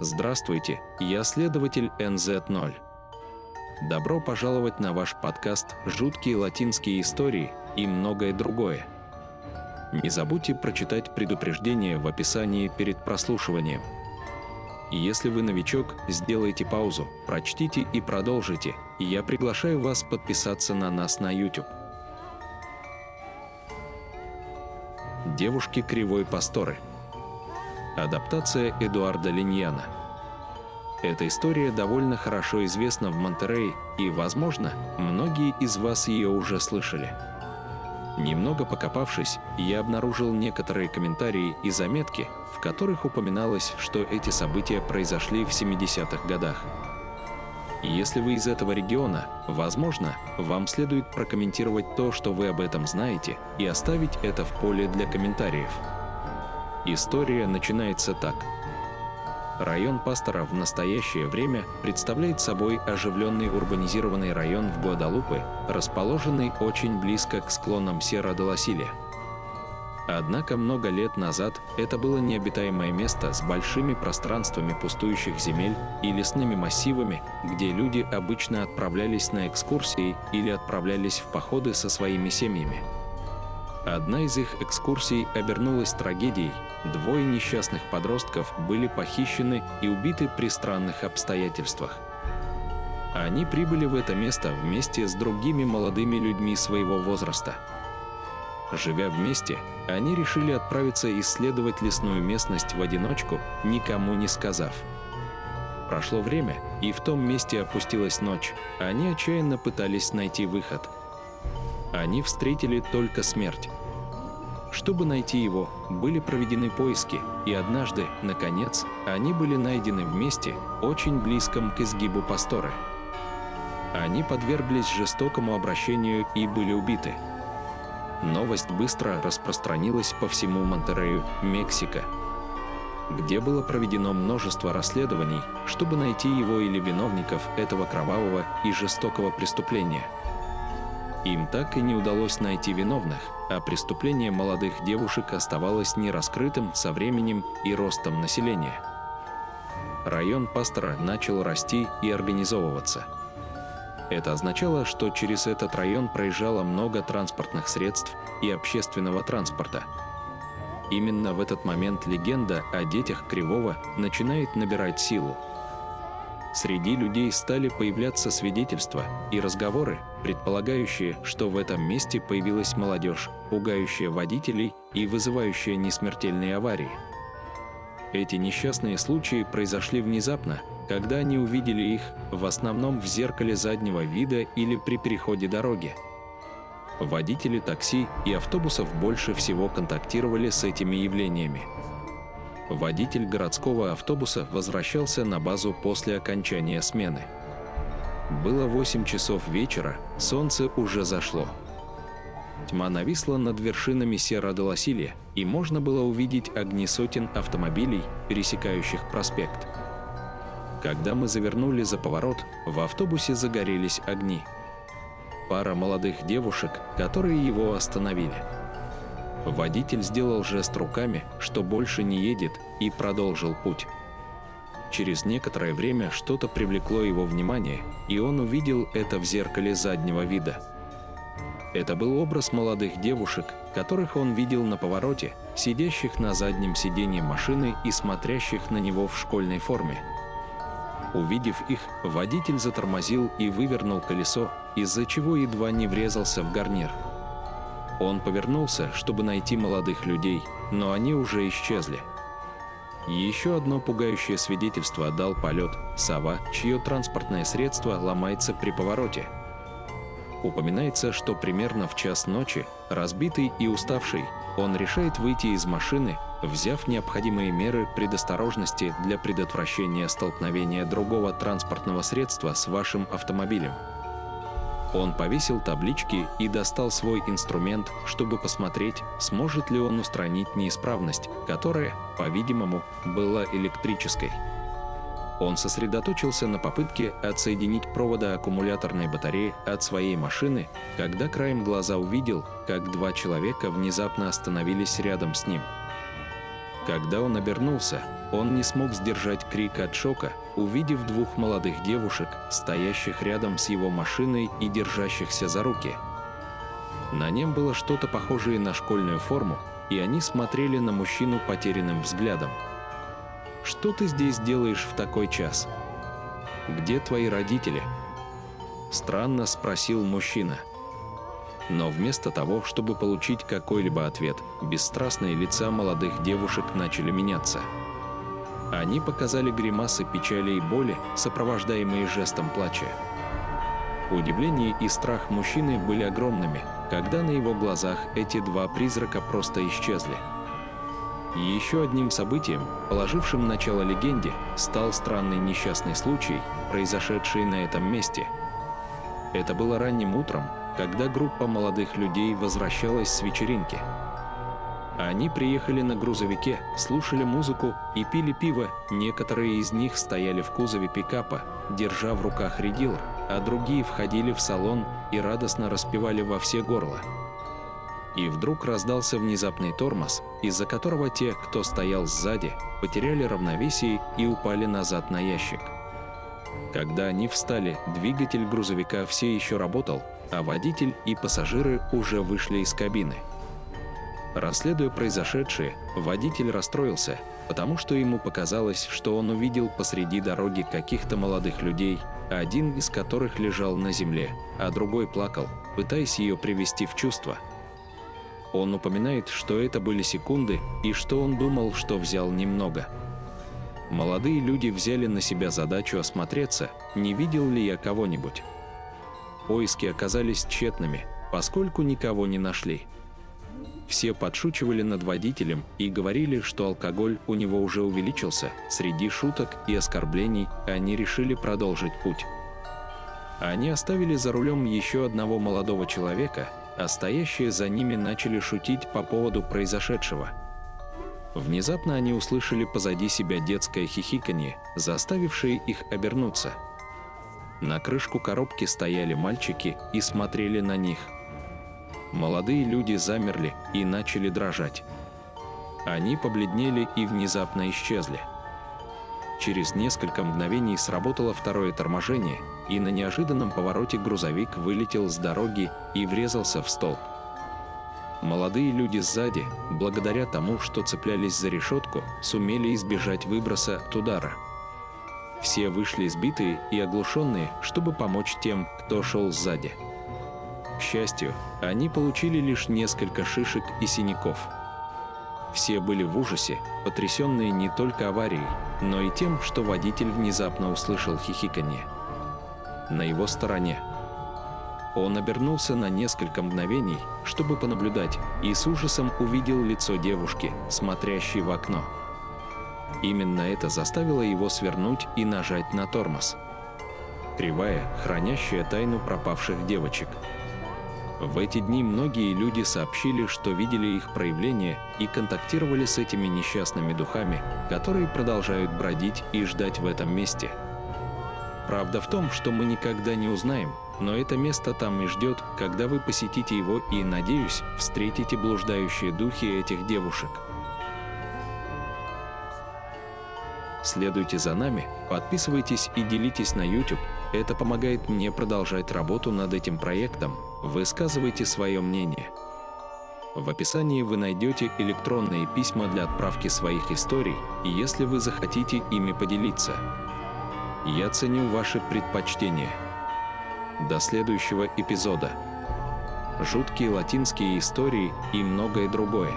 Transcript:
Здравствуйте, я следователь NZ0. Добро пожаловать на ваш подкаст «Жуткие латинские истории» и многое другое. Не забудьте прочитать предупреждение в описании перед прослушиванием. Если вы новичок, сделайте паузу, прочтите и продолжите, и я приглашаю вас подписаться на нас на YouTube. Девушки кривой пасторы – Адаптация Эдуарда Линьяна. Эта история довольно хорошо известна в Монтерее, и, возможно, многие из вас ее уже слышали. Немного покопавшись, я обнаружил некоторые комментарии и заметки, в которых упоминалось, что эти события произошли в 70-х годах. Если вы из этого региона, возможно, вам следует прокомментировать то, что вы об этом знаете, и оставить это в поле для комментариев. История начинается так. Район Пастора в настоящее время представляет собой оживленный урбанизированный район в Гуадалупе, расположенный очень близко к склонам Сьерра-де-Ла-Силия. Однако много лет назад это было необитаемое место с большими пространствами пустующих земель и лесными массивами, где люди обычно отправлялись на экскурсии или отправлялись в походы со своими семьями. Одна из их экскурсий обернулась трагедией. Двое несчастных подростков были похищены и убиты при странных обстоятельствах. Они прибыли в это место вместе с другими молодыми людьми своего возраста. Живя вместе, они решили отправиться исследовать лесную местность в одиночку, никому не сказав. Прошло время, и в том месте опустилась ночь. Они отчаянно пытались найти выход – они встретили только смерть. Чтобы найти его, были проведены поиски, и однажды, наконец, они были найдены вместе, очень близком к изгибу Пасторы. Они подверглись жестокому обращению и были убиты. Новость быстро распространилась по всему Монтерею, Мексика, где было проведено множество расследований, чтобы найти его или виновников этого кровавого и жестокого преступления – им так и не удалось найти виновных, а преступление молодых девушек оставалось нераскрытым со временем и ростом населения. Район Пастора начал расти и организовываться. Это означало, что через этот район проезжало много транспортных средств и общественного транспорта. Именно в этот момент легенда о детях Кривого начинает набирать силу – Среди людей стали появляться свидетельства и разговоры, предполагающие, что в этом месте появилась молодежь, пугающая водителей и вызывающая несмертельные аварии. Эти несчастные случаи произошли внезапно, когда они увидели их в основном в зеркале заднего вида или при переходе дороги. Водители такси и автобусов больше всего контактировали с этими явлениями – водитель городского автобуса возвращался на базу после окончания смены. Было 8 часов вечера, солнце уже зашло. Тьма нависла над вершинами Сьерра-де-Ла-Силья, и можно было увидеть огни сотен автомобилей, пересекающих проспект. Когда мы завернули за поворот, в автобусе загорелись огни. Пара молодых девушек, которые его остановили – Водитель сделал жест руками, что больше не едет, и продолжил путь. Через некоторое время что-то привлекло его внимание, и он увидел это в зеркале заднего вида. Это был образ молодых девушек, которых он видел на повороте, сидящих на заднем сиденье машины и смотрящих на него в школьной форме. Увидев их, водитель затормозил и вывернул колесо, из-за чего едва не врезался в гарнир – он повернулся, чтобы найти молодых людей, но они уже исчезли. Еще одно пугающее свидетельство дал полет «Сова», чье транспортное средство ломается при повороте. Упоминается, что примерно в час ночи, разбитый и уставший, он решает выйти из машины, взяв необходимые меры предосторожности для предотвращения столкновения другого транспортного средства с вашим автомобилем. Он повесил таблички и достал свой инструмент, чтобы посмотреть, сможет ли он устранить неисправность, которая, по-видимому, была электрической. Он сосредоточился на попытке отсоединить провода аккумуляторной батареи от своей машины, когда краем глаза увидел, как два человека внезапно остановились рядом с ним. Когда он обернулся, он не смог сдержать крик от шока, увидев двух молодых девушек, стоящих рядом с его машиной и держащихся за руки. На нем было что-то похожее на школьную форму, и они смотрели на мужчину потерянным взглядом. «Что ты здесь делаешь в такой час? Где твои родители?» Странно спросил мужчина. Но вместо того, чтобы получить какой-либо ответ, бесстрастные лица молодых девушек начали меняться. Они показали гримасы печали и боли, сопровождаемые жестом плача. Удивление и страх мужчины были огромными, когда на его глазах эти два призрака просто исчезли. Еще одним событием, положившим начало легенде, стал странный несчастный случай, произошедший на этом месте. Это было ранним утром, когда группа молодых людей возвращалась с вечеринки. Они приехали на грузовике, слушали музыку и пили пиво. Некоторые из них стояли в кузове пикапа, держа в руках редилер, а другие входили в салон и радостно распевали во все горла. И вдруг раздался внезапный тормоз, из-за которого те, кто стоял сзади, потеряли равновесие и упали назад на ящик. Когда они встали, двигатель грузовика все еще работал, а водитель и пассажиры уже вышли из кабины. Расследуя произошедшее, водитель расстроился, потому что ему показалось, что он увидел посреди дороги каких-то молодых людей, один из которых лежал на земле, а другой плакал, пытаясь ее привести в чувство. Он упоминает, что это были секунды, и что он думал, что взял немного. Молодые люди взяли на себя задачу осмотреться, не видел ли я кого-нибудь. Поиски оказались тщетными, поскольку никого не нашли. Все подшучивали над водителем и говорили, что алкоголь у него уже увеличился. Среди шуток и оскорблений они решили продолжить путь. Они оставили за рулем еще одного молодого человека, а стоящие за ними начали шутить по поводу произошедшего. Внезапно они услышали позади себя детское хихиканье, заставившее их обернуться. На крышку коробки стояли мальчики и смотрели на них – Молодые люди замерли и начали дрожать. Они побледнели и внезапно исчезли. Через несколько мгновений сработало второе торможение, и на неожиданном повороте грузовик вылетел с дороги и врезался в столб. Молодые люди сзади, благодаря тому, что цеплялись за решетку, сумели избежать выброса от удара. Все вышли сбитые и оглушенные, чтобы помочь тем, кто шел сзади. К счастью, они получили лишь несколько шишек и синяков. Все были в ужасе, потрясенные не только аварией, но и тем, что водитель внезапно услышал хихиканье. На его стороне. Он обернулся на несколько мгновений, чтобы понаблюдать, и с ужасом увидел лицо девушки, смотрящей в окно. Именно это заставило его свернуть и нажать на тормоз. Кривая, хранящая тайну пропавших девочек – в эти дни многие люди сообщили, что видели их проявление и контактировали с этими несчастными духами, которые продолжают бродить и ждать в этом месте. Правда в том, что мы никогда не узнаем, но это место там и ждет, когда вы посетите его и, надеюсь, встретите блуждающие духи этих девушек. Следуйте за нами, подписывайтесь и делитесь на YouTube. Это помогает мне продолжать работу над этим проектом, Высказывайте свое мнение. В описании вы найдете электронные письма для отправки своих историй, если вы захотите ими поделиться. Я ценю ваши предпочтения. До следующего эпизода. Жуткие латинские истории и многое другое.